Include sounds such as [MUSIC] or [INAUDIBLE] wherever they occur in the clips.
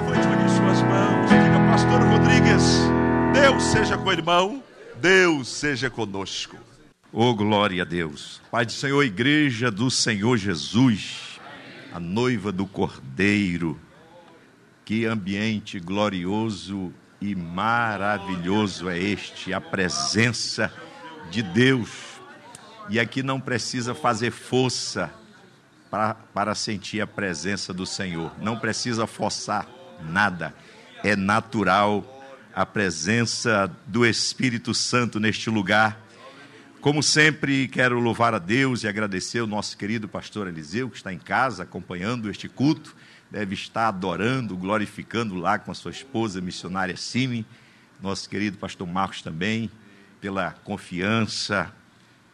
levante uma em suas mãos. Diga, Pastor Rodrigues, Deus seja com o irmão, Deus seja conosco. Oh, glória a Deus. Pai do Senhor, igreja do Senhor Jesus, a noiva do Cordeiro. Que ambiente glorioso e maravilhoso é este, a presença de Deus. E aqui não precisa fazer força para, para sentir a presença do Senhor, não precisa forçar nada, é natural a presença do Espírito Santo neste lugar. Como sempre, quero louvar a Deus e agradecer o nosso querido pastor Eliseu, que está em casa acompanhando este culto. Deve estar adorando, glorificando lá com a sua esposa missionária Simi, nosso querido pastor Marcos também, pela confiança,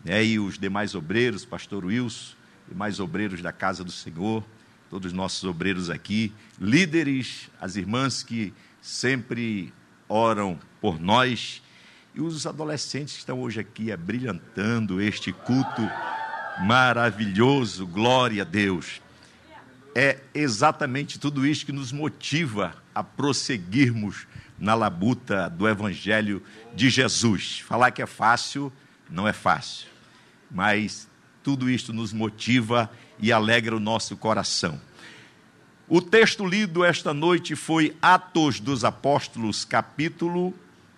né, e os demais obreiros, pastor Wilson, demais obreiros da casa do Senhor, todos os nossos obreiros aqui, líderes, as irmãs que sempre oram por nós, e os adolescentes que estão hoje aqui abrilhantando este culto maravilhoso, glória a Deus é exatamente tudo isso que nos motiva a prosseguirmos na labuta do Evangelho de Jesus. Falar que é fácil, não é fácil, mas tudo isto nos motiva e alegra o nosso coração. O texto lido esta noite foi Atos dos Apóstolos, capítulo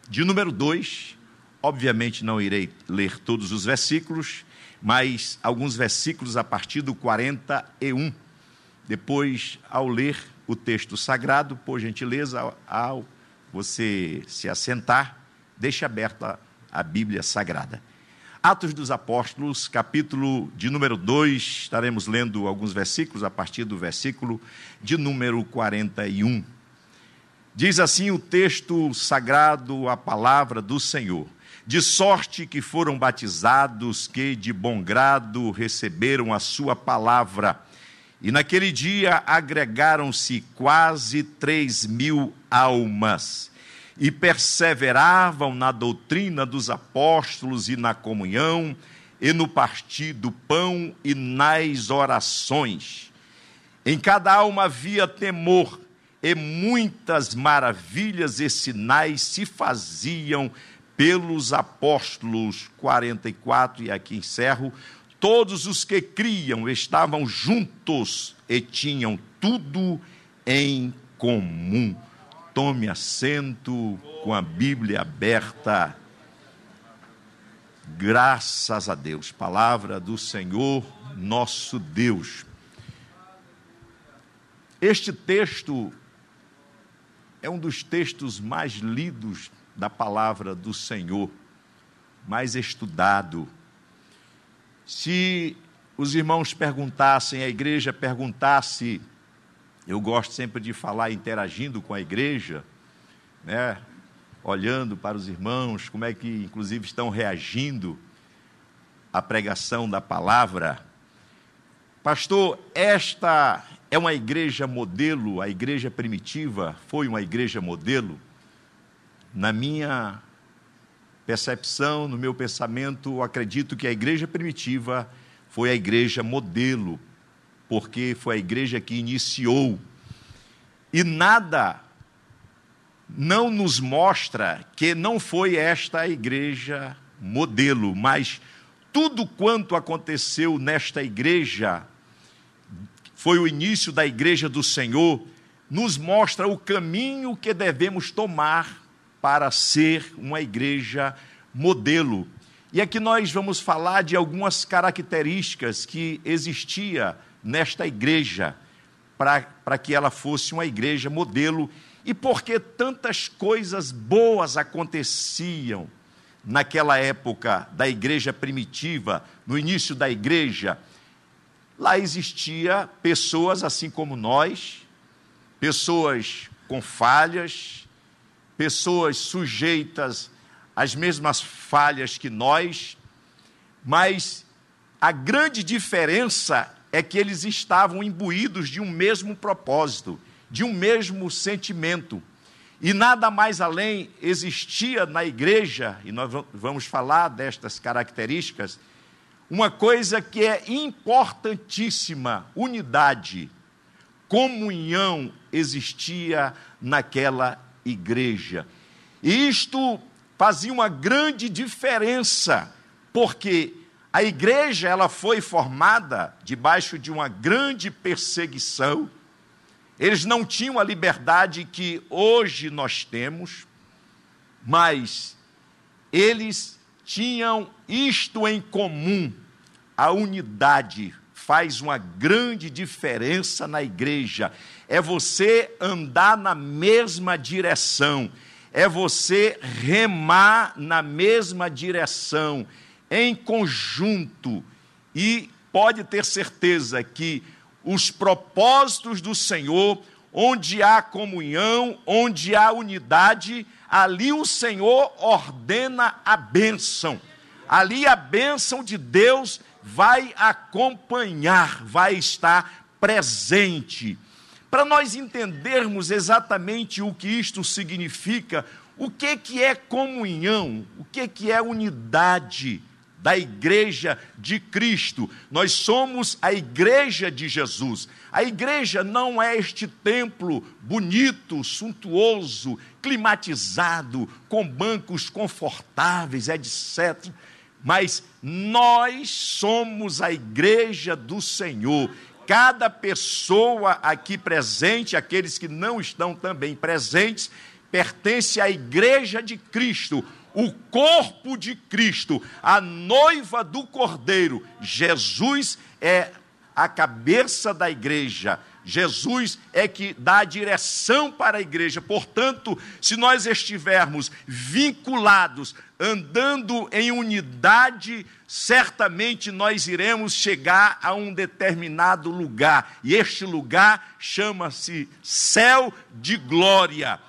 de número 2. Obviamente não irei ler todos os versículos, mas alguns versículos a partir do 41 depois, ao ler o texto sagrado, por gentileza, ao você se assentar, deixe aberta a Bíblia Sagrada. Atos dos Apóstolos, capítulo de número 2, estaremos lendo alguns versículos a partir do versículo de número 41. Diz assim o texto sagrado, a palavra do Senhor: De sorte que foram batizados que de bom grado receberam a sua palavra. E naquele dia agregaram-se quase três mil almas e perseveravam na doutrina dos apóstolos e na comunhão, e no partir do pão e nas orações. Em cada alma havia temor, e muitas maravilhas e sinais se faziam pelos apóstolos. 44, e aqui encerro. Todos os que criam estavam juntos e tinham tudo em comum. Tome assento com a Bíblia aberta. Graças a Deus. Palavra do Senhor, nosso Deus. Este texto é um dos textos mais lidos da palavra do Senhor, mais estudado se os irmãos perguntassem, a igreja perguntasse, eu gosto sempre de falar interagindo com a igreja, né? olhando para os irmãos, como é que inclusive estão reagindo à pregação da palavra. Pastor, esta é uma igreja modelo, a igreja primitiva foi uma igreja modelo. Na minha percepção, no meu pensamento, acredito que a igreja primitiva foi a igreja modelo, porque foi a igreja que iniciou. E nada não nos mostra que não foi esta a igreja modelo, mas tudo quanto aconteceu nesta igreja foi o início da igreja do Senhor, nos mostra o caminho que devemos tomar para ser uma igreja modelo. E aqui nós vamos falar de algumas características que existia nesta igreja para que ela fosse uma igreja modelo e porque tantas coisas boas aconteciam naquela época da igreja primitiva, no início da igreja. Lá existia pessoas assim como nós, pessoas com falhas, pessoas sujeitas às mesmas falhas que nós, mas a grande diferença é que eles estavam imbuídos de um mesmo propósito, de um mesmo sentimento. E nada mais além existia na igreja, e nós vamos falar destas características, uma coisa que é importantíssima: unidade, comunhão existia naquela igreja. E isto fazia uma grande diferença, porque a igreja ela foi formada debaixo de uma grande perseguição. Eles não tinham a liberdade que hoje nós temos, mas eles tinham isto em comum: a unidade faz uma grande diferença na igreja. É você andar na mesma direção, é você remar na mesma direção, em conjunto, e pode ter certeza que os propósitos do Senhor, onde há comunhão, onde há unidade, ali o Senhor ordena a bênção. Ali a bênção de Deus vai acompanhar, vai estar presente. Para nós entendermos exatamente o que isto significa, o que, que é comunhão, o que, que é unidade da igreja de Cristo. Nós somos a igreja de Jesus. A igreja não é este templo bonito, suntuoso, climatizado, com bancos confortáveis, etc. Mas nós somos a igreja do Senhor. Cada pessoa aqui presente, aqueles que não estão também presentes, pertence à igreja de Cristo, o corpo de Cristo, a noiva do Cordeiro. Jesus é a cabeça da igreja. Jesus é que dá a direção para a igreja. Portanto, se nós estivermos vinculados, andando em unidade, certamente nós iremos chegar a um determinado lugar. E este lugar chama-se céu de glória.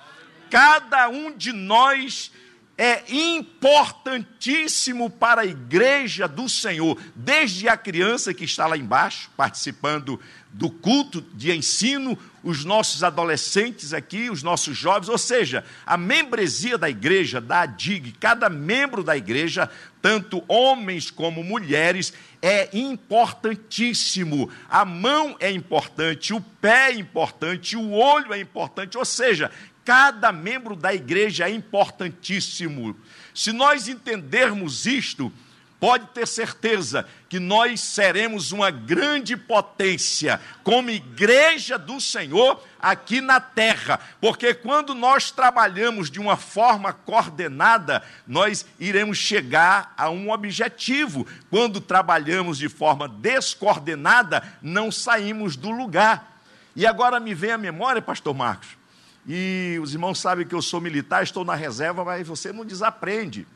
Cada um de nós é importantíssimo para a igreja do Senhor, desde a criança que está lá embaixo, participando do culto de ensino, os nossos adolescentes aqui, os nossos jovens, ou seja, a membresia da igreja, da ADIG, cada membro da igreja, tanto homens como mulheres, é importantíssimo. A mão é importante, o pé é importante, o olho é importante, ou seja, Cada membro da igreja é importantíssimo. Se nós entendermos isto, pode ter certeza que nós seremos uma grande potência como igreja do Senhor aqui na terra, porque quando nós trabalhamos de uma forma coordenada, nós iremos chegar a um objetivo. Quando trabalhamos de forma descoordenada, não saímos do lugar. E agora me vem à memória, pastor Marcos, e os irmãos sabem que eu sou militar, estou na reserva, mas você não desaprende.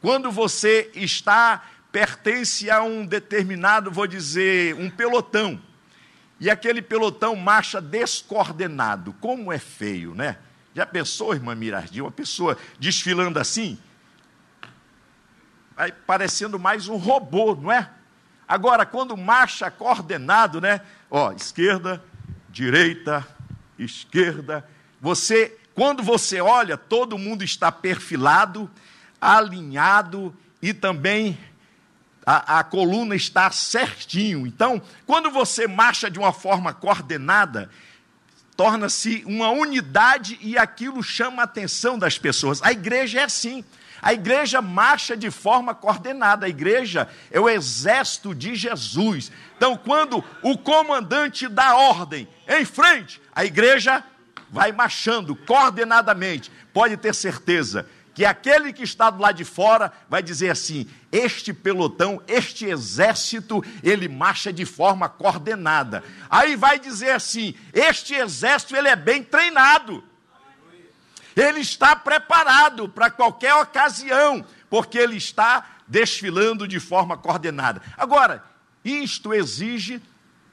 Quando você está, pertence a um determinado, vou dizer, um pelotão, e aquele pelotão marcha descoordenado, como é feio, né? Já pensou, irmã Mirardi, uma pessoa desfilando assim? Vai parecendo mais um robô, não é? Agora, quando marcha coordenado, né? Ó, esquerda, direita, esquerda, você, quando você olha, todo mundo está perfilado, alinhado e também a, a, coluna está certinho. Então, quando você marcha de uma forma coordenada, torna-se uma unidade e aquilo chama a atenção das pessoas. A igreja é assim. A igreja marcha de forma coordenada. A igreja é o exército de Jesus. Então, quando o comandante dá ordem em frente, a igreja vai marchando coordenadamente, pode ter certeza que aquele que está do lado de fora vai dizer assim: este pelotão, este exército, ele marcha de forma coordenada. Aí vai dizer assim: este exército, ele é bem treinado. Ele está preparado para qualquer ocasião, porque ele está desfilando de forma coordenada. Agora, isto exige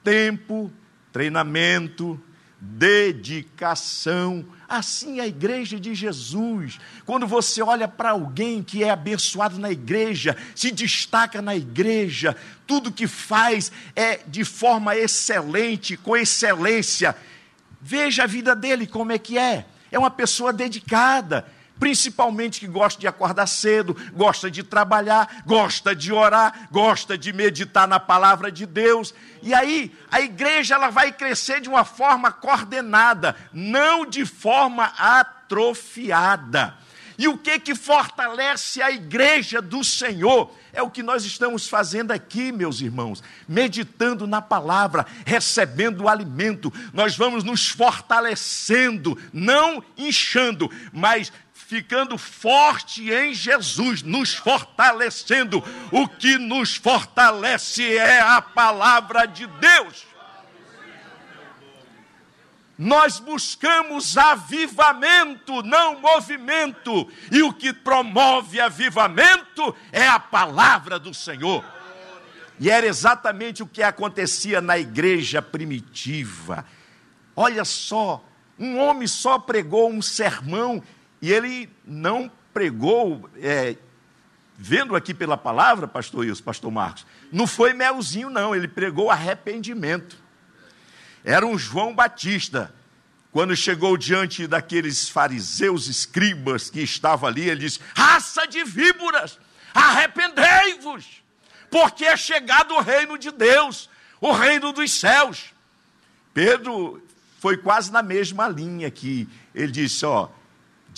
tempo, treinamento, dedicação. Assim é a igreja de Jesus. Quando você olha para alguém que é abençoado na igreja, se destaca na igreja, tudo que faz é de forma excelente, com excelência. Veja a vida dele como é que é. É uma pessoa dedicada, principalmente que gosta de acordar cedo, gosta de trabalhar, gosta de orar, gosta de meditar na palavra de Deus. E aí, a igreja ela vai crescer de uma forma coordenada, não de forma atrofiada. E o que que fortalece a igreja do Senhor? É o que nós estamos fazendo aqui, meus irmãos, meditando na palavra, recebendo o alimento. Nós vamos nos fortalecendo, não inchando, mas ficando forte em Jesus, nos fortalecendo. O que nos fortalece é a palavra de Deus. Nós buscamos avivamento, não movimento. E o que promove avivamento é a palavra do Senhor. E era exatamente o que acontecia na igreja primitiva. Olha só, um homem só pregou um sermão e ele não pregou, é, vendo aqui pela palavra, pastor Wilson, pastor Marcos, não foi melzinho, não, ele pregou arrependimento. Era um João Batista. Quando chegou diante daqueles fariseus escribas que estavam ali, ele disse: Raça de víboras, arrependei-vos, porque é chegado o reino de Deus, o reino dos céus. Pedro foi quase na mesma linha aqui. Ele disse: Ó,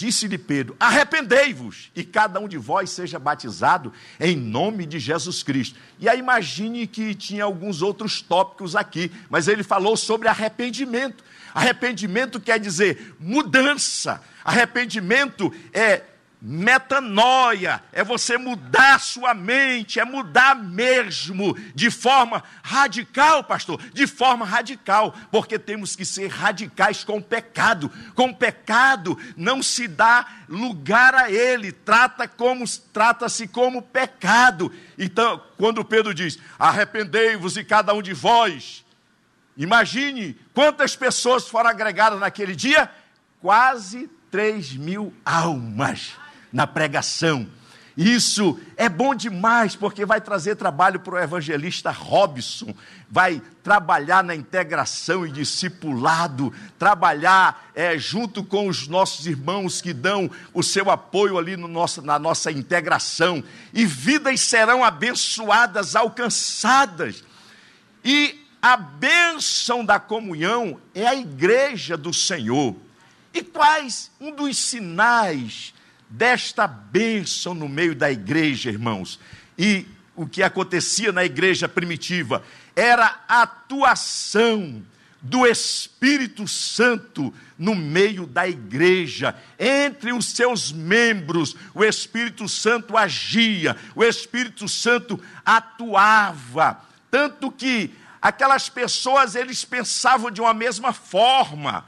disse-lhe Pedro: Arrependei-vos, e cada um de vós seja batizado em nome de Jesus Cristo. E aí imagine que tinha alguns outros tópicos aqui, mas ele falou sobre arrependimento. Arrependimento quer dizer mudança. Arrependimento é Metanoia é você mudar sua mente, é mudar mesmo, de forma radical, pastor, de forma radical, porque temos que ser radicais com o pecado. Com o pecado não se dá lugar a ele, trata como trata-se como pecado. Então, quando Pedro diz: "Arrependei-vos e cada um de vós", imagine quantas pessoas foram agregadas naquele dia, quase 3 mil almas na pregação. Isso é bom demais, porque vai trazer trabalho para o evangelista Robson, vai trabalhar na integração e discipulado, trabalhar é, junto com os nossos irmãos que dão o seu apoio ali no nosso, na nossa integração, e vidas serão abençoadas, alcançadas. E a bênção da comunhão é a igreja do Senhor. E quais um dos sinais desta bênção no meio da igreja, irmãos. E o que acontecia na igreja primitiva era a atuação do Espírito Santo no meio da igreja, entre os seus membros, o Espírito Santo agia, o Espírito Santo atuava, tanto que aquelas pessoas eles pensavam de uma mesma forma.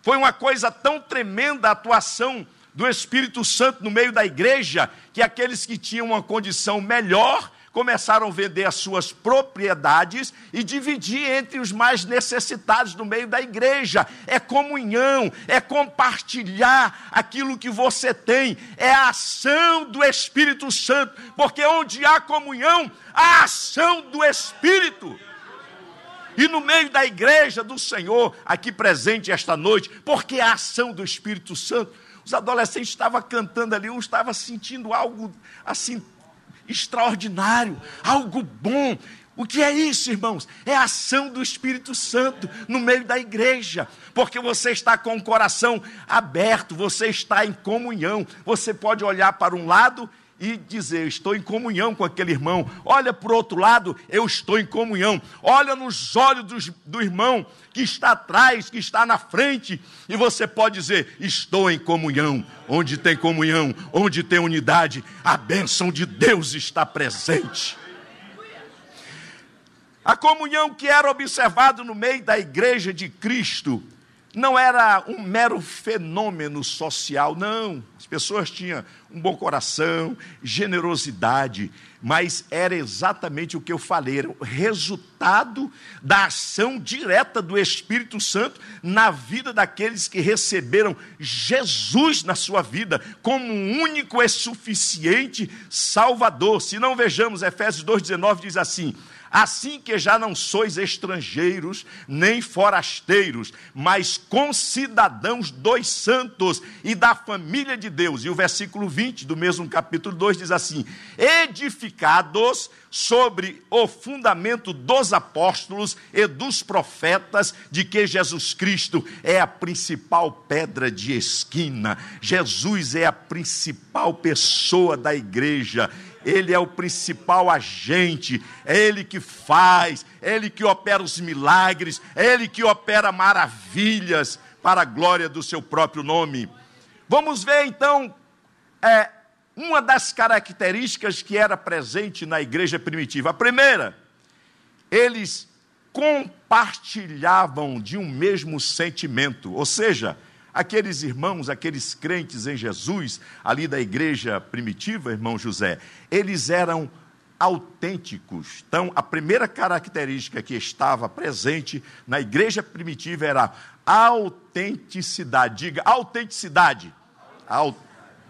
Foi uma coisa tão tremenda a atuação do Espírito Santo no meio da igreja, que aqueles que tinham uma condição melhor começaram a vender as suas propriedades e dividir entre os mais necessitados no meio da igreja. É comunhão, é compartilhar aquilo que você tem, é a ação do Espírito Santo, porque onde há comunhão, há ação do Espírito. E no meio da igreja do Senhor, aqui presente esta noite, porque a ação do Espírito Santo os adolescentes estavam cantando ali, um estava sentindo algo assim extraordinário, algo bom. O que é isso, irmãos? É a ação do Espírito Santo no meio da igreja, porque você está com o coração aberto, você está em comunhão. Você pode olhar para um lado e dizer: Estou em comunhão com aquele irmão. Olha para o outro lado, eu estou em comunhão. Olha nos olhos do, do irmão que está atrás, que está na frente, e você pode dizer: Estou em comunhão. Onde tem comunhão, onde tem unidade, a bênção de Deus está presente. A comunhão que era observado no meio da igreja de Cristo não era um mero fenômeno social, não. As pessoas tinham um bom coração, generosidade, mas era exatamente o que eu falei, era o resultado da ação direta do Espírito Santo na vida daqueles que receberam Jesus na sua vida como único e suficiente Salvador. Se não vejamos, Efésios 2,19 diz assim: assim que já não sois estrangeiros nem forasteiros, mas concidadãos dos santos e da família de Deus. E o versículo 20 do mesmo capítulo 2 diz assim: edificados sobre o fundamento dos apóstolos e dos profetas, de que Jesus Cristo é a principal pedra de esquina, Jesus é a principal pessoa da igreja. Ele é o principal agente, é Ele que faz, é Ele que opera os milagres, é Ele que opera maravilhas para a glória do seu próprio nome. Vamos ver então é, uma das características que era presente na igreja primitiva. A primeira, eles compartilhavam de um mesmo sentimento, ou seja, aqueles irmãos, aqueles crentes em Jesus, ali da igreja primitiva, irmão José, eles eram autênticos. Então, a primeira característica que estava presente na igreja primitiva era autenticidade. Diga, autenticidade. Aut...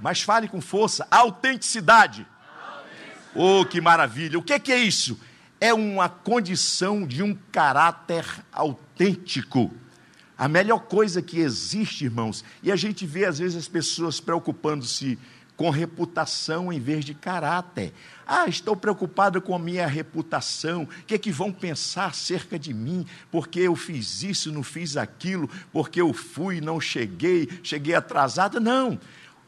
Mas fale com força, autenticidade. Oh, que maravilha! O que é, que é isso? É uma condição de um caráter autêntico. A melhor coisa que existe, irmãos, e a gente vê às vezes as pessoas preocupando-se com reputação em vez de caráter. Ah, estou preocupado com a minha reputação. O que é que vão pensar acerca de mim? Porque eu fiz isso, não fiz aquilo, porque eu fui, não cheguei, cheguei atrasado. Não.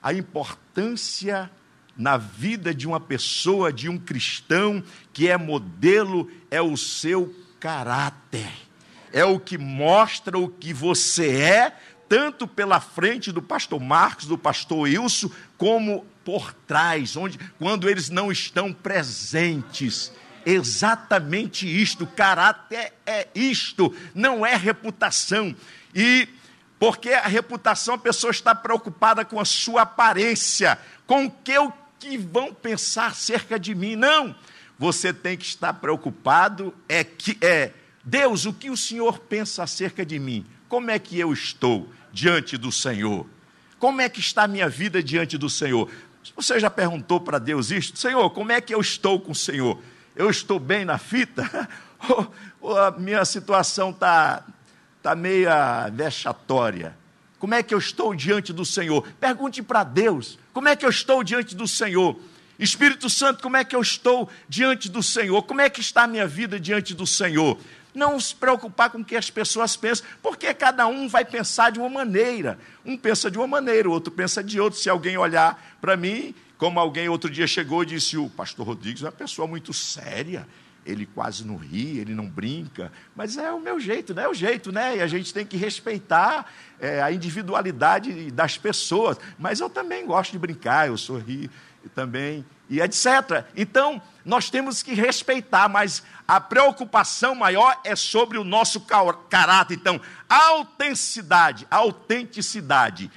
A importância na vida de uma pessoa, de um cristão que é modelo, é o seu caráter é o que mostra o que você é, tanto pela frente do pastor Marcos, do pastor Wilson, como por trás, onde, quando eles não estão presentes. Exatamente isto, caráter é isto, não é reputação. E porque a reputação, a pessoa está preocupada com a sua aparência, com o que, o que vão pensar acerca de mim. Não, você tem que estar preocupado é que é Deus, o que o Senhor pensa acerca de mim? Como é que eu estou diante do Senhor? Como é que está a minha vida diante do Senhor? Você já perguntou para Deus isto? Senhor, como é que eu estou com o Senhor? Eu estou bem na fita? ou, [LAUGHS] ou a minha situação está tá meia vexatória? Como é que eu estou diante do Senhor? Pergunte para Deus: como é que eu estou diante do Senhor? Espírito Santo, como é que eu estou diante do Senhor? Como é que está a minha vida diante do Senhor? Não se preocupar com o que as pessoas pensam, porque cada um vai pensar de uma maneira. Um pensa de uma maneira, o outro pensa de outra. Se alguém olhar para mim, como alguém outro dia chegou e disse: o pastor Rodrigues é uma pessoa muito séria, ele quase não ri, ele não brinca, mas é o meu jeito, né? É o jeito, né? E a gente tem que respeitar é, a individualidade das pessoas. Mas eu também gosto de brincar, eu sorri também, e etc. Então, nós temos que respeitar, mas a preocupação maior é sobre o nosso caráter. Então, autenticidade, autenticidade,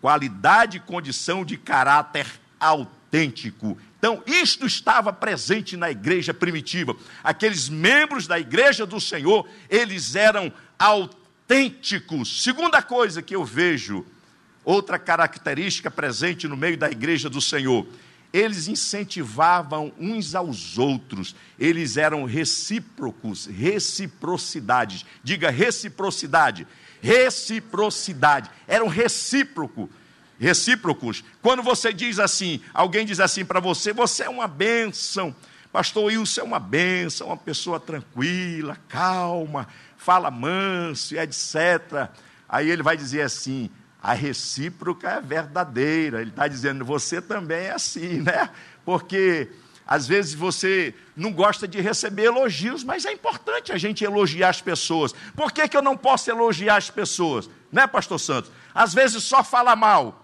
qualidade e condição de caráter autêntico. Então, isto estava presente na igreja primitiva. Aqueles membros da igreja do Senhor, eles eram autênticos. Segunda coisa que eu vejo, outra característica presente no meio da igreja do Senhor, eles incentivavam uns aos outros, eles eram recíprocos, reciprocidade. Diga reciprocidade, reciprocidade, eram recíproco, recíprocos. Quando você diz assim, alguém diz assim para você, você é uma bênção, pastor Wilson é uma bênção, uma pessoa tranquila, calma, fala manso, etc. Aí ele vai dizer assim: a recíproca é verdadeira. Ele está dizendo, você também é assim, né? Porque às vezes você não gosta de receber elogios, mas é importante a gente elogiar as pessoas. Por que, que eu não posso elogiar as pessoas? Né, Pastor Santos? Às vezes só fala mal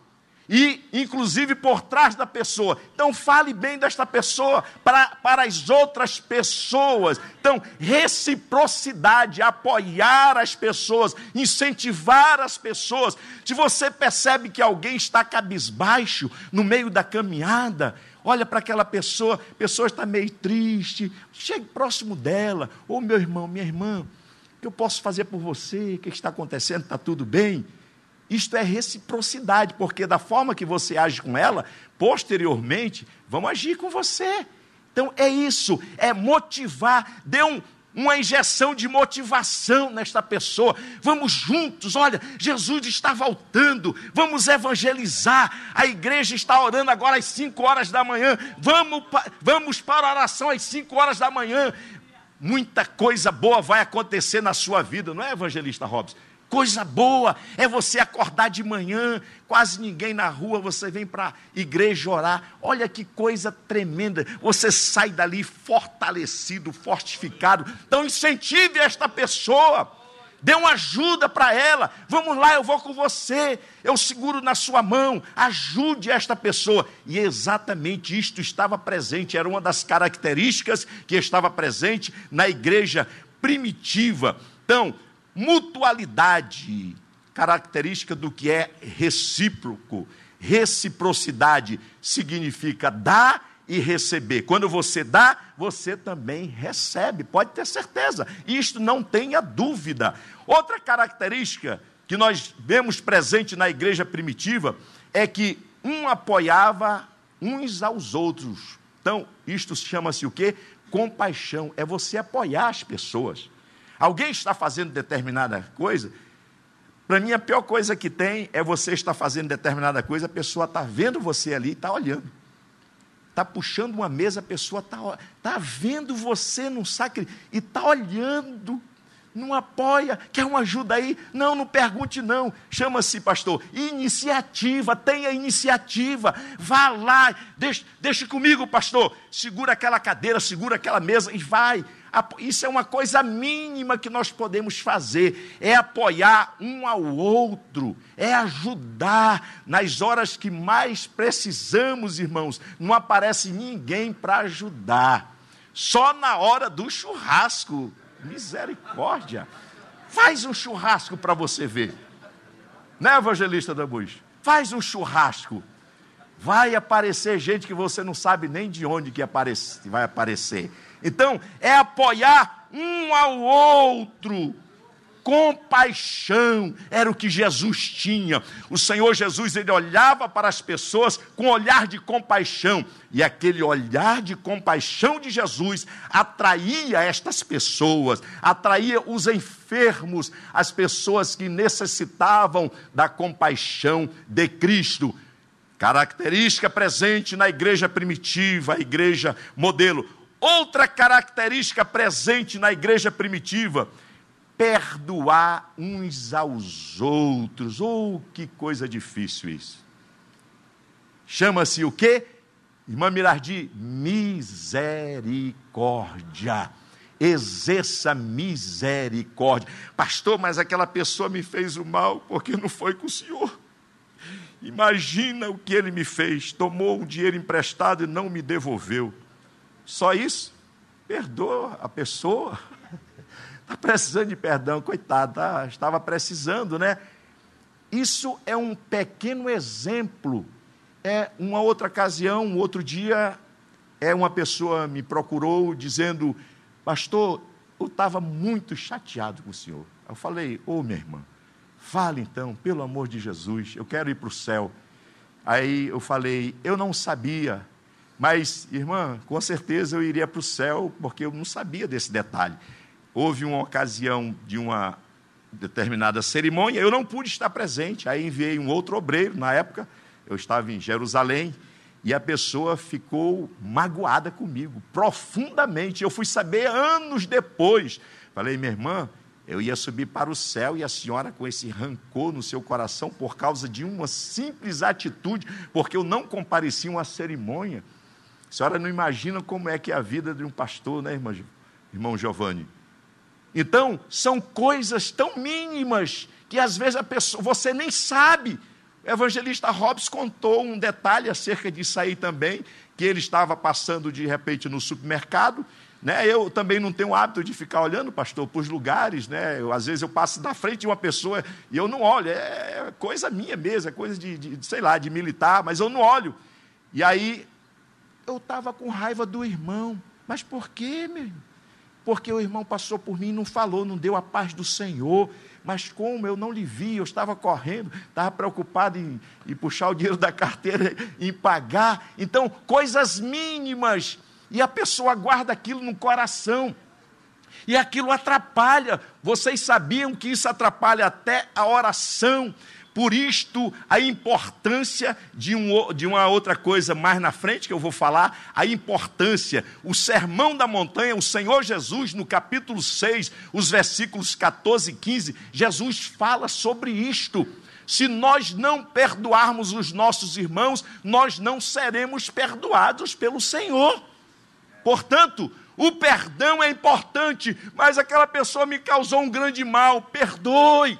e inclusive por trás da pessoa. Então, fale bem desta pessoa para, para as outras pessoas. Então, reciprocidade, apoiar as pessoas, incentivar as pessoas. Se você percebe que alguém está cabisbaixo no meio da caminhada, olha para aquela pessoa, a pessoa está meio triste, chegue próximo dela, ou oh, meu irmão, minha irmã, o que eu posso fazer por você? O que está acontecendo? Está tudo bem? Isto é reciprocidade, porque da forma que você age com ela, posteriormente vão agir com você. Então é isso, é motivar, dê um, uma injeção de motivação nesta pessoa. Vamos juntos, olha, Jesus está voltando, vamos evangelizar. A igreja está orando agora às 5 horas da manhã. Vamos, vamos para a oração às 5 horas da manhã. Muita coisa boa vai acontecer na sua vida, não é, evangelista Robson? Coisa boa é você acordar de manhã, quase ninguém na rua, você vem para a igreja orar. Olha que coisa tremenda. Você sai dali fortalecido, fortificado. Então incentive esta pessoa. Dê uma ajuda para ela. Vamos lá, eu vou com você. Eu seguro na sua mão. Ajude esta pessoa. E exatamente isto estava presente, era uma das características que estava presente na igreja primitiva. Então, mutualidade, característica do que é recíproco. Reciprocidade significa dar e receber. Quando você dá, você também recebe, pode ter certeza. Isto não tenha dúvida. Outra característica que nós vemos presente na igreja primitiva é que um apoiava uns aos outros. Então, isto chama-se o quê? Compaixão. É você apoiar as pessoas. Alguém está fazendo determinada coisa? Para mim, a pior coisa que tem é você estar fazendo determinada coisa, a pessoa está vendo você ali e está olhando. Está puxando uma mesa, a pessoa está tá vendo você num sacrifício e está olhando não apoia, quer uma ajuda aí? Não, não pergunte não. Chama-se, pastor, iniciativa, tenha iniciativa. Vá lá, deixe, deixe comigo, pastor. Segura aquela cadeira, segura aquela mesa e vai. Isso é uma coisa mínima que nós podemos fazer, é apoiar um ao outro, é ajudar nas horas que mais precisamos, irmãos. Não aparece ninguém para ajudar. Só na hora do churrasco Misericórdia. Faz um churrasco para você ver. Né, evangelista da Bus? Faz um churrasco. Vai aparecer gente que você não sabe nem de onde que aparece, vai aparecer. Então, é apoiar um ao outro compaixão era o que Jesus tinha. O Senhor Jesus, ele olhava para as pessoas com olhar de compaixão, e aquele olhar de compaixão de Jesus atraía estas pessoas, atraía os enfermos, as pessoas que necessitavam da compaixão de Cristo. Característica presente na igreja primitiva, a igreja modelo. Outra característica presente na igreja primitiva perdoar uns aos outros. Oh, que coisa difícil isso. Chama-se o quê? Irmã Mirardi, misericórdia. Exerça misericórdia. Pastor, mas aquela pessoa me fez o mal porque não foi com o senhor. Imagina o que ele me fez. Tomou um dinheiro emprestado e não me devolveu. Só isso? Perdoa a pessoa. Está [LAUGHS] precisando de perdão, coitado, tá, estava precisando, né? Isso é um pequeno exemplo. É uma outra ocasião, um outro dia, é uma pessoa me procurou dizendo, pastor, eu estava muito chateado com o senhor. Eu falei, ô oh, minha irmã, fale então, pelo amor de Jesus, eu quero ir para o céu. Aí eu falei, eu não sabia, mas, irmã, com certeza eu iria para o céu, porque eu não sabia desse detalhe houve uma ocasião de uma determinada cerimônia, eu não pude estar presente. Aí enviei um outro obreiro, na época, eu estava em Jerusalém, e a pessoa ficou magoada comigo, profundamente. Eu fui saber anos depois. Falei, minha irmã, eu ia subir para o céu e a senhora com esse rancor no seu coração por causa de uma simples atitude, porque eu não compareci a uma cerimônia. A senhora não imagina como é que é a vida de um pastor, né, irmã, irmão Giovanni? Então, são coisas tão mínimas que às vezes a pessoa, você nem sabe. O evangelista Hobbes contou um detalhe acerca disso aí também, que ele estava passando de repente no supermercado, né? Eu também não tenho o hábito de ficar olhando, pastor, para os lugares, né? Eu, às vezes eu passo da frente de uma pessoa e eu não olho, é coisa minha mesmo, é coisa de, de sei lá, de militar, mas eu não olho. E aí eu estava com raiva do irmão, mas por quê, meu irmão? porque o irmão passou por mim e não falou, não deu a paz do Senhor. Mas como eu não lhe vi, eu estava correndo, estava preocupado em, em puxar o dinheiro da carteira, em pagar. Então, coisas mínimas e a pessoa guarda aquilo no coração. E aquilo atrapalha. Vocês sabiam que isso atrapalha até a oração. Por isto, a importância de, um, de uma outra coisa mais na frente que eu vou falar, a importância, o sermão da montanha, o Senhor Jesus, no capítulo 6, os versículos 14 e 15, Jesus fala sobre isto. Se nós não perdoarmos os nossos irmãos, nós não seremos perdoados pelo Senhor. Portanto, o perdão é importante, mas aquela pessoa me causou um grande mal, perdoe.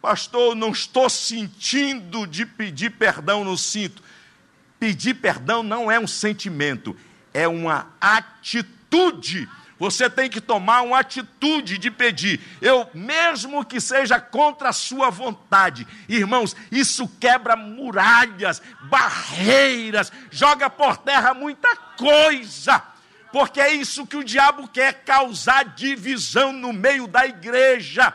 Pastor, não estou sentindo de pedir perdão, não sinto. Pedir perdão não é um sentimento, é uma atitude. Você tem que tomar uma atitude de pedir. Eu, mesmo que seja contra a sua vontade, irmãos, isso quebra muralhas, barreiras, joga por terra muita coisa porque é isso que o diabo quer causar divisão no meio da igreja.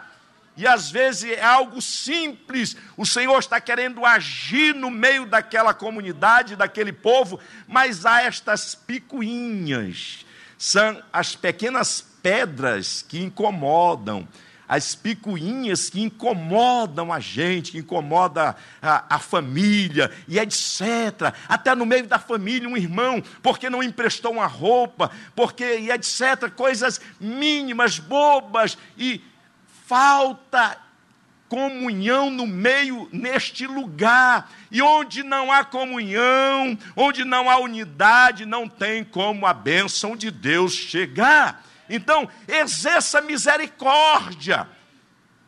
E às vezes é algo simples, o Senhor está querendo agir no meio daquela comunidade, daquele povo, mas há estas picuinhas, são as pequenas pedras que incomodam, as picuinhas que incomodam a gente, que incomodam a, a, família, e etc. Até no meio da família, um irmão, porque não emprestou uma roupa, porque, e etc. Coisas mínimas, bobas, e falta comunhão no meio, neste lugar. E onde não há comunhão, onde não há unidade, não tem como a bênção de Deus chegar. Então, exerça misericórdia.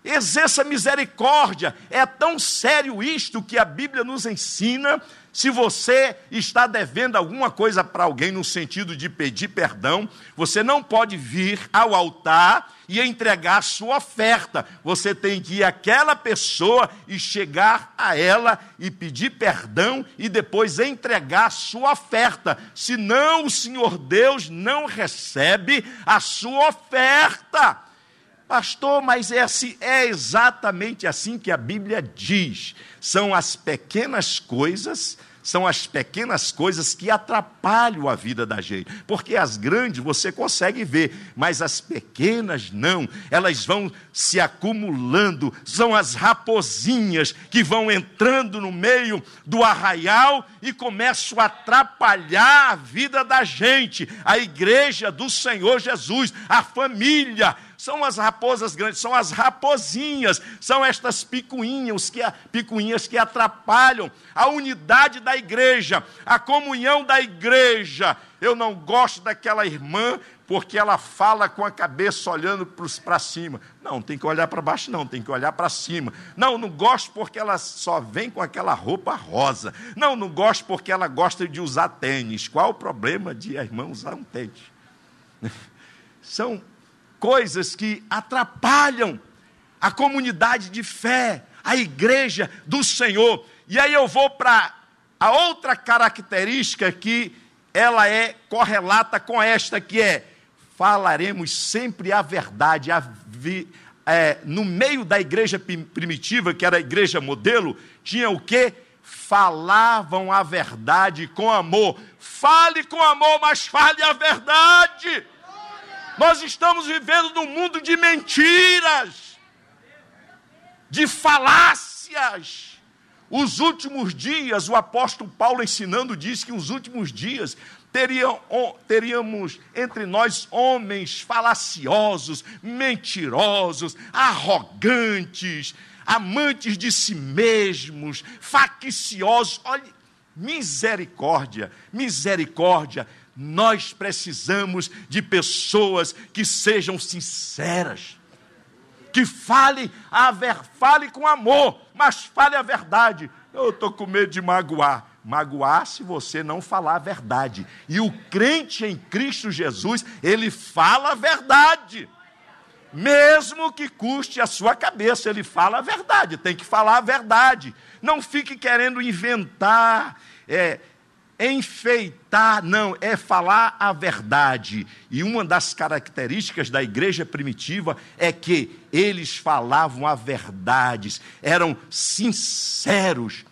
Exerça misericórdia. É tão sério isto que a Bíblia nos ensina. Se você está devendo alguma coisa para alguém no sentido de pedir perdão, você não pode vir ao altar e entregar sua oferta. Você tem que ir àquela pessoa e chegar a ela e pedir perdão e depois entregar sua oferta. Senão o Senhor Deus não recebe a sua oferta. Pastor, mas é, assim, é exatamente assim que a Bíblia diz. São as pequenas coisas são as pequenas coisas que atrapalham a vida da gente. Porque as grandes você consegue ver, mas as pequenas não. Elas vão se acumulando, são as raposinhas que vão entrando no meio do arraial e começam a atrapalhar a vida da gente, a igreja do Senhor Jesus, a família são as raposas grandes, são as raposinhas, são estas picuinhas que, picuinhas que atrapalham a unidade da igreja, a comunhão da igreja. Eu não gosto daquela irmã porque ela fala com a cabeça olhando para cima. Não, tem que olhar para baixo, não, tem que olhar para cima. Não, não gosto porque ela só vem com aquela roupa rosa. Não, não gosto porque ela gosta de usar tênis. Qual o problema de a irmã usar um tênis? [LAUGHS] São coisas que atrapalham a comunidade de fé, a igreja do Senhor. E aí eu vou para a outra característica que ela é correlata com esta, que é falaremos sempre a verdade. A vi, é, no meio da igreja primitiva, que era a igreja modelo, tinha o que? Falavam a verdade com amor. Fale com amor, mas fale a verdade. Nós estamos vivendo num mundo de mentiras, de falácias. Os últimos dias, o apóstolo Paulo ensinando diz que os últimos dias teriam, teríamos entre nós homens falaciosos, mentirosos, arrogantes, amantes de si mesmos, facciosos. Olha, misericórdia, misericórdia. Nós precisamos de pessoas que sejam sinceras, que falem a ver, fale com amor, mas fale a verdade. Eu estou com medo de magoar. Magoar se você não falar a verdade. E o crente em Cristo Jesus, ele fala a verdade. Mesmo que custe a sua cabeça, ele fala a verdade, tem que falar a verdade. Não fique querendo inventar, é, enfeitar, não, é falar a verdade. E uma das características da igreja primitiva é que eles falavam a verdade, eram sinceros.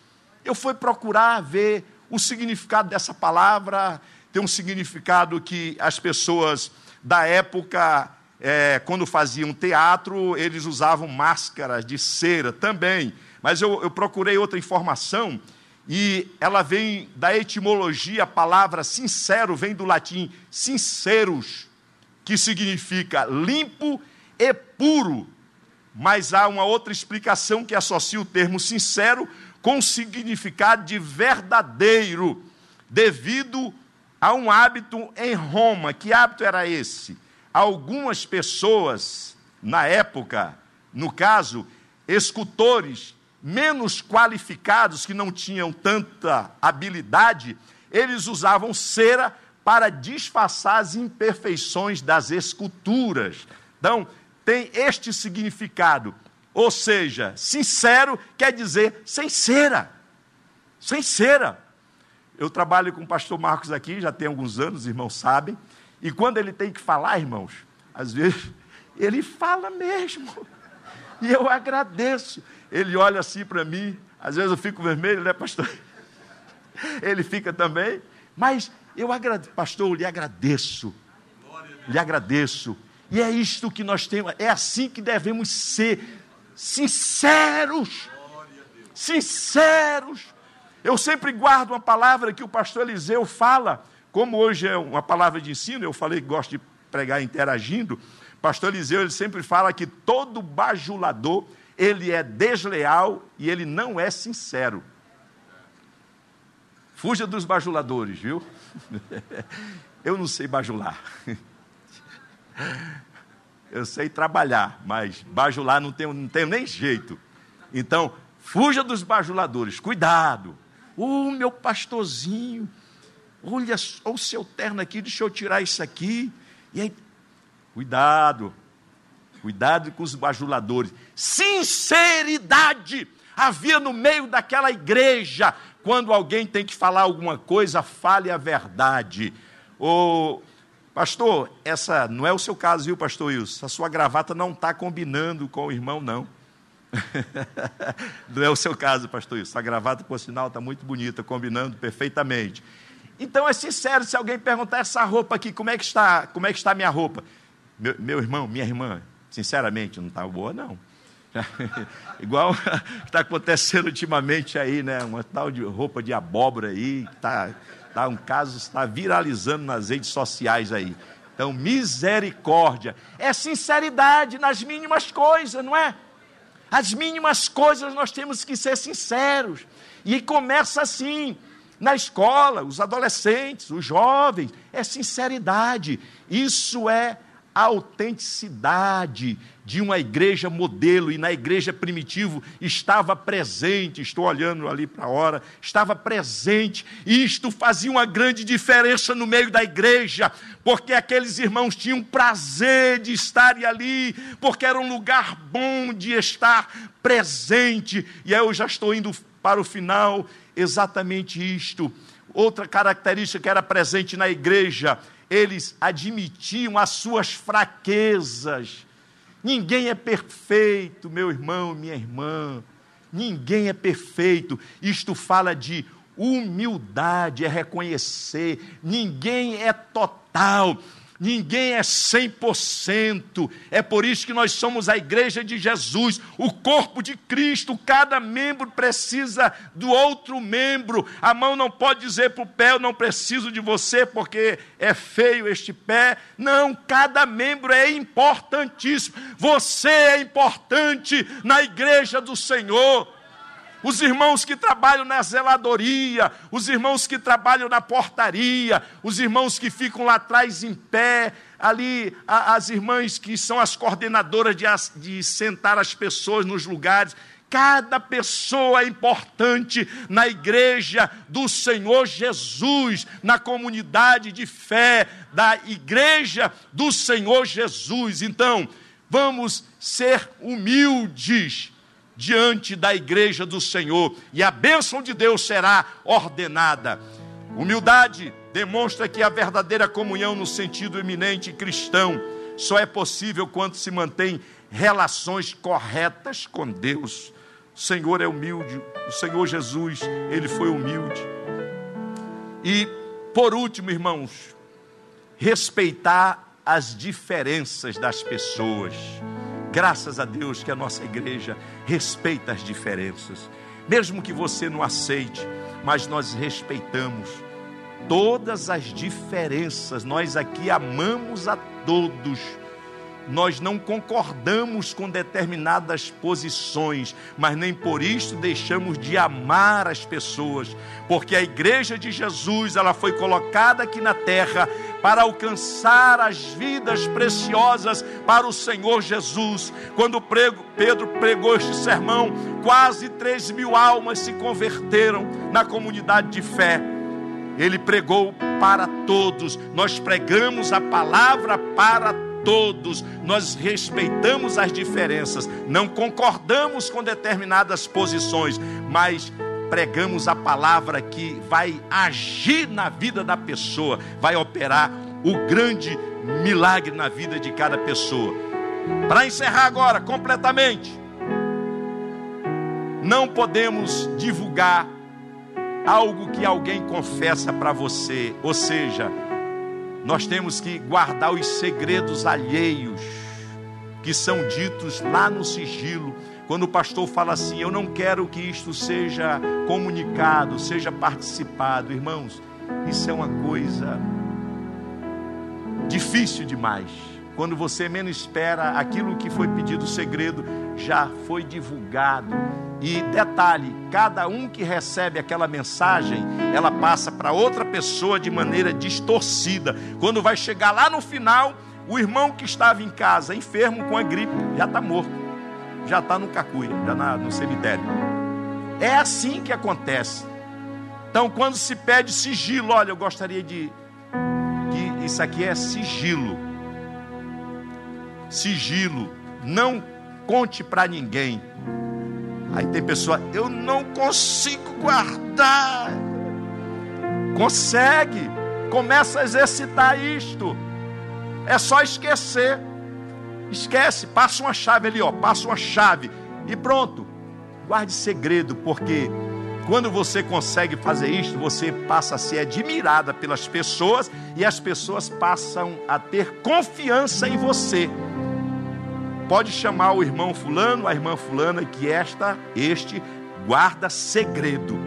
Eu fui procurar ver o significado dessa palavra, tem um significado que as pessoas da época, é, quando faziam teatro, eles usavam máscaras de cera também. Mas eu, eu procurei outra informação e ela vem da etimologia, a palavra sincero vem do latim sinceros, que significa limpo e puro. Mas há uma outra explicação que associa o termo sincero com o significado de verdadeiro, devido a um hábito em Roma. Que hábito era esse? Algumas pessoas, na época, no caso, escultores menos qualificados, que não tinham tanta habilidade, eles usavam cera para disfarçar as imperfeições das esculturas. Então, tem este significado. Ou seja, sincero quer dizer sem cera. Sem cera. Eu trabalho com o pastor Marcos aqui, já tem alguns anos, os irmãos sabem. E quando ele tem que falar, irmãos, às vezes ele fala mesmo. E eu agradeço. Ele olha assim para mim, às vezes eu fico vermelho, né, pastor? [LAUGHS] Ele fica também, mas eu agradeço, pastor, eu lhe agradeço. Lhe agradeço. E é isto que nós temos, é assim que devemos ser sinceros. Sinceros. Eu sempre guardo uma palavra que o pastor Eliseu fala, como hoje é uma palavra de ensino, eu falei que gosto de pregar interagindo. Pastor Eliseu, ele sempre fala que todo bajulador, ele é desleal e ele não é sincero. Fuja dos bajuladores, viu? [LAUGHS] Eu não sei bajular. [LAUGHS] Eu sei trabalhar, mas bajular não tenho, não tenho nem jeito. Então, fuja dos bajuladores, cuidado. Oh, meu pastorzinho, olha o seu terno aqui, deixa eu tirar isso aqui. E aí, cuidado, cuidado com os bajuladores. Sinceridade havia no meio daquela igreja. Quando alguém tem que falar alguma coisa, fale a verdade. O pastor, essa não é o seu caso, viu, pastor Wilson? A sua gravata não está combinando com o irmão, não. [LAUGHS] não é o seu caso, pastor Wilson. A gravata, por sinal, está muito bonita, combinando perfeitamente. Então é sincero, se alguém perguntar essa roupa aqui, como é que está, como é que está a minha roupa? Meu, meu irmão, minha irmã, sinceramente, não está boa, não. [LAUGHS] Igual está [LAUGHS] acontecendo ultimamente aí, né? Uma tal de roupa de abóbora aí, está tá um caso, está viralizando nas redes sociais aí. Então, misericórdia. É sinceridade nas mínimas coisas, não é? As mínimas coisas nós temos que ser sinceros. E começa assim, na escola, os adolescentes, os jovens, é sinceridade. Isso é autenticidade de uma igreja modelo, e na igreja primitivo estava presente, estou olhando ali para a hora, estava presente, e isto fazia uma grande diferença no meio da igreja, porque aqueles irmãos tinham prazer de estarem ali, porque era um lugar bom de estar presente, e aí eu já estou indo para o final, exatamente isto. Outra característica que era presente na igreja, eles admitiam as suas fraquezas. Ninguém é perfeito, meu irmão, minha irmã. Ninguém é perfeito. Isto fala de humildade, é reconhecer. Ninguém é total. Ninguém é 100%. É por isso que nós somos a igreja de Jesus, o corpo de Cristo. Cada membro precisa do outro membro. A mão não pode dizer para o pé: Eu não preciso de você porque é feio este pé. Não, cada membro é importantíssimo. Você é importante na igreja do Senhor os irmãos que trabalham na zeladoria, os irmãos que trabalham na portaria, os irmãos que ficam lá atrás em pé, ali as irmãs que são as coordenadoras de, de sentar as pessoas nos lugares. Cada pessoa é importante na igreja do Senhor Jesus, na comunidade de fé da igreja do Senhor Jesus. Então, vamos ser humildes diante da igreja do Senhor, e a bênção de Deus será ordenada. Humildade demonstra que a verdadeira comunhão no sentido eminente cristão só é possível quando se mantém relações corretas com Deus. O Senhor é humilde, o Senhor Jesus, ele foi humilde. E Por último, irmãos, respeitar as diferenças das pessoas. Graças a Deus que a nossa igreja respeita as diferenças. Mesmo que você não aceite, mas nós respeitamos todas as diferenças. Nós aqui amamos a todos nós não concordamos com determinadas posições, mas nem por isso deixamos de amar as pessoas, porque a igreja de Jesus, ela foi colocada aqui na terra para alcançar as vidas preciosas para o Senhor Jesus. Quando Pedro pregou este sermão, quase 3 mil almas se converteram na comunidade de fé. Ele pregou para todos, nós pregamos a palavra para todos todos, nós respeitamos as diferenças, não concordamos com determinadas posições, mas pregamos a palavra que vai agir na vida da pessoa, vai operar o grande milagre na vida de cada pessoa. Para encerrar agora completamente, não podemos divulgar algo que alguém confessa para você, ou seja, nós temos que guardar os segredos alheios que são ditos lá no sigilo. Quando o pastor fala assim, eu não quero que isto seja comunicado, seja participado, irmãos, isso é uma coisa difícil demais. Quando você menos espera, aquilo que foi pedido segredo já foi divulgado e detalhe: cada um que recebe aquela mensagem, ela passa para outra pessoa de maneira distorcida. Quando vai chegar lá no final, o irmão que estava em casa, enfermo com a gripe, já está morto, já está no cacuia, já na, no cemitério. É assim que acontece. Então, quando se pede sigilo, olha, eu gostaria de. que isso aqui é sigilo. Sigilo. Não conte para ninguém Aí tem pessoa, eu não consigo guardar. Consegue. Começa a exercitar isto. É só esquecer. Esquece, passa uma chave ali, ó, passa uma chave e pronto. Guarde segredo, porque quando você consegue fazer isto, você passa a ser admirada pelas pessoas e as pessoas passam a ter confiança em você pode chamar o irmão fulano, a irmã fulana, que esta, este guarda segredo.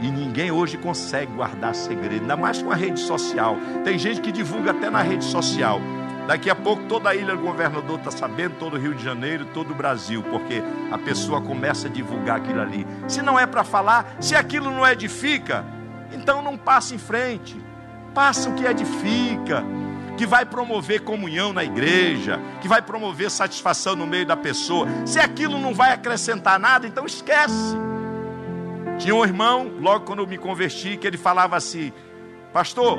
E ninguém hoje consegue guardar segredo, ainda mais com a rede social. Tem gente que divulga até na rede social. Daqui a pouco toda a ilha do governador está sabendo, todo o Rio de Janeiro, todo o Brasil, porque a pessoa começa a divulgar aquilo ali. Se não é para falar, se aquilo não edifica, então não passe em frente. Passa o que edifica que vai promover comunhão na igreja, que vai promover satisfação no meio da pessoa. Se aquilo não vai acrescentar nada, então esquece. Tinha um irmão, logo quando eu me converti, que ele falava assim: Pastor,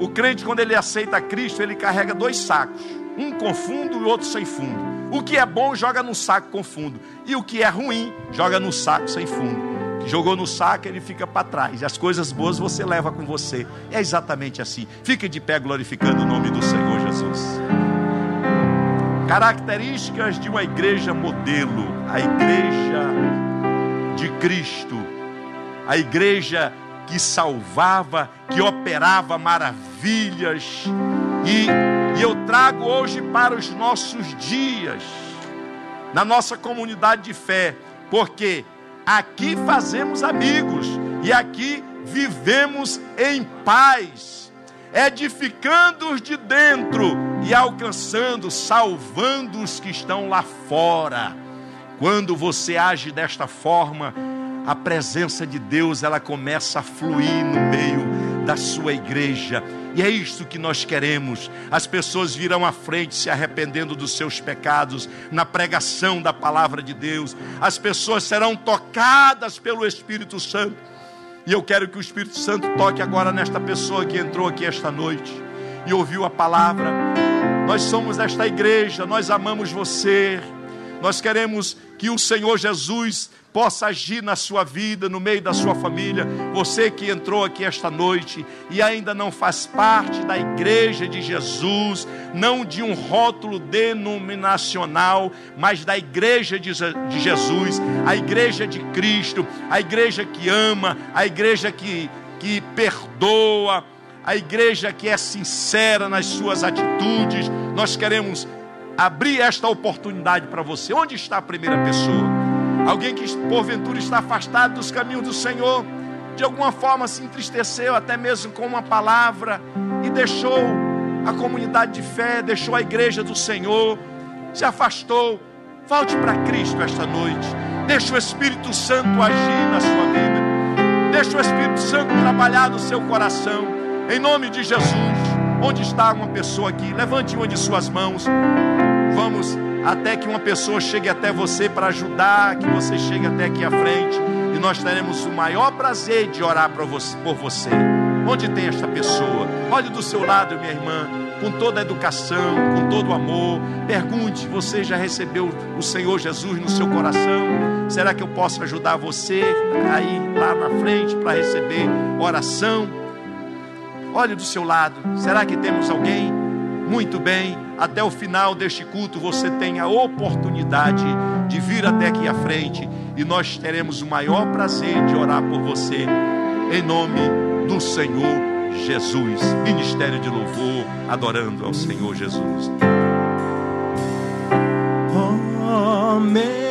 o crente, quando ele aceita Cristo, ele carrega dois sacos, um com fundo e outro sem fundo. O que é bom, joga no saco com fundo, e o que é ruim, joga no saco sem fundo jogou no saco, ele fica para trás. As coisas boas você leva com você. É exatamente assim. Fique de pé glorificando o nome do Senhor Jesus. Características de uma igreja modelo, a igreja de Cristo, a igreja que salvava, que operava maravilhas, e, e eu trago hoje para os nossos dias, na nossa comunidade de fé, porque Aqui fazemos amigos e aqui vivemos em paz, edificando-os de dentro e alcançando, salvando os que estão lá fora. Quando você age desta forma, a presença de Deus ela começa a fluir no meio da sua igreja e é isso que nós queremos. As pessoas virão à frente se arrependendo dos seus pecados, na pregação da palavra de Deus. As pessoas serão tocadas pelo Espírito Santo. E eu quero que o Espírito Santo toque agora nesta pessoa que entrou aqui esta noite e ouviu a palavra. Nós somos esta igreja, nós amamos você. Nós queremos que o Senhor Jesus possa agir na sua vida, no meio da sua família. Você que entrou aqui esta noite e ainda não faz parte da igreja de Jesus, não de um rótulo denominacional, mas da igreja de Jesus, a igreja de Cristo, a igreja que ama, a igreja que que perdoa, a igreja que é sincera nas suas atitudes. Nós queremos abrir esta oportunidade para você. Onde está a primeira pessoa? Alguém que porventura está afastado dos caminhos do Senhor, de alguma forma se entristeceu, até mesmo com uma palavra, e deixou a comunidade de fé, deixou a igreja do Senhor, se afastou. Volte para Cristo esta noite. Deixa o Espírito Santo agir na sua vida. Deixa o Espírito Santo trabalhar no seu coração. Em nome de Jesus. Onde está uma pessoa aqui? Levante uma de suas mãos. Vamos até que uma pessoa chegue até você para ajudar, que você chegue até aqui à frente. E nós teremos o maior prazer de orar por você. Onde tem esta pessoa? Olhe do seu lado, minha irmã, com toda a educação, com todo o amor. Pergunte: você já recebeu o Senhor Jesus no seu coração? Será que eu posso ajudar você a ir lá na frente para receber oração? Olhe do seu lado. Será que temos alguém? Muito bem. Até o final deste culto você tem a oportunidade de vir até aqui à frente e nós teremos o maior prazer de orar por você. Em nome do Senhor Jesus. Ministério de louvor, adorando ao Senhor Jesus. Amém.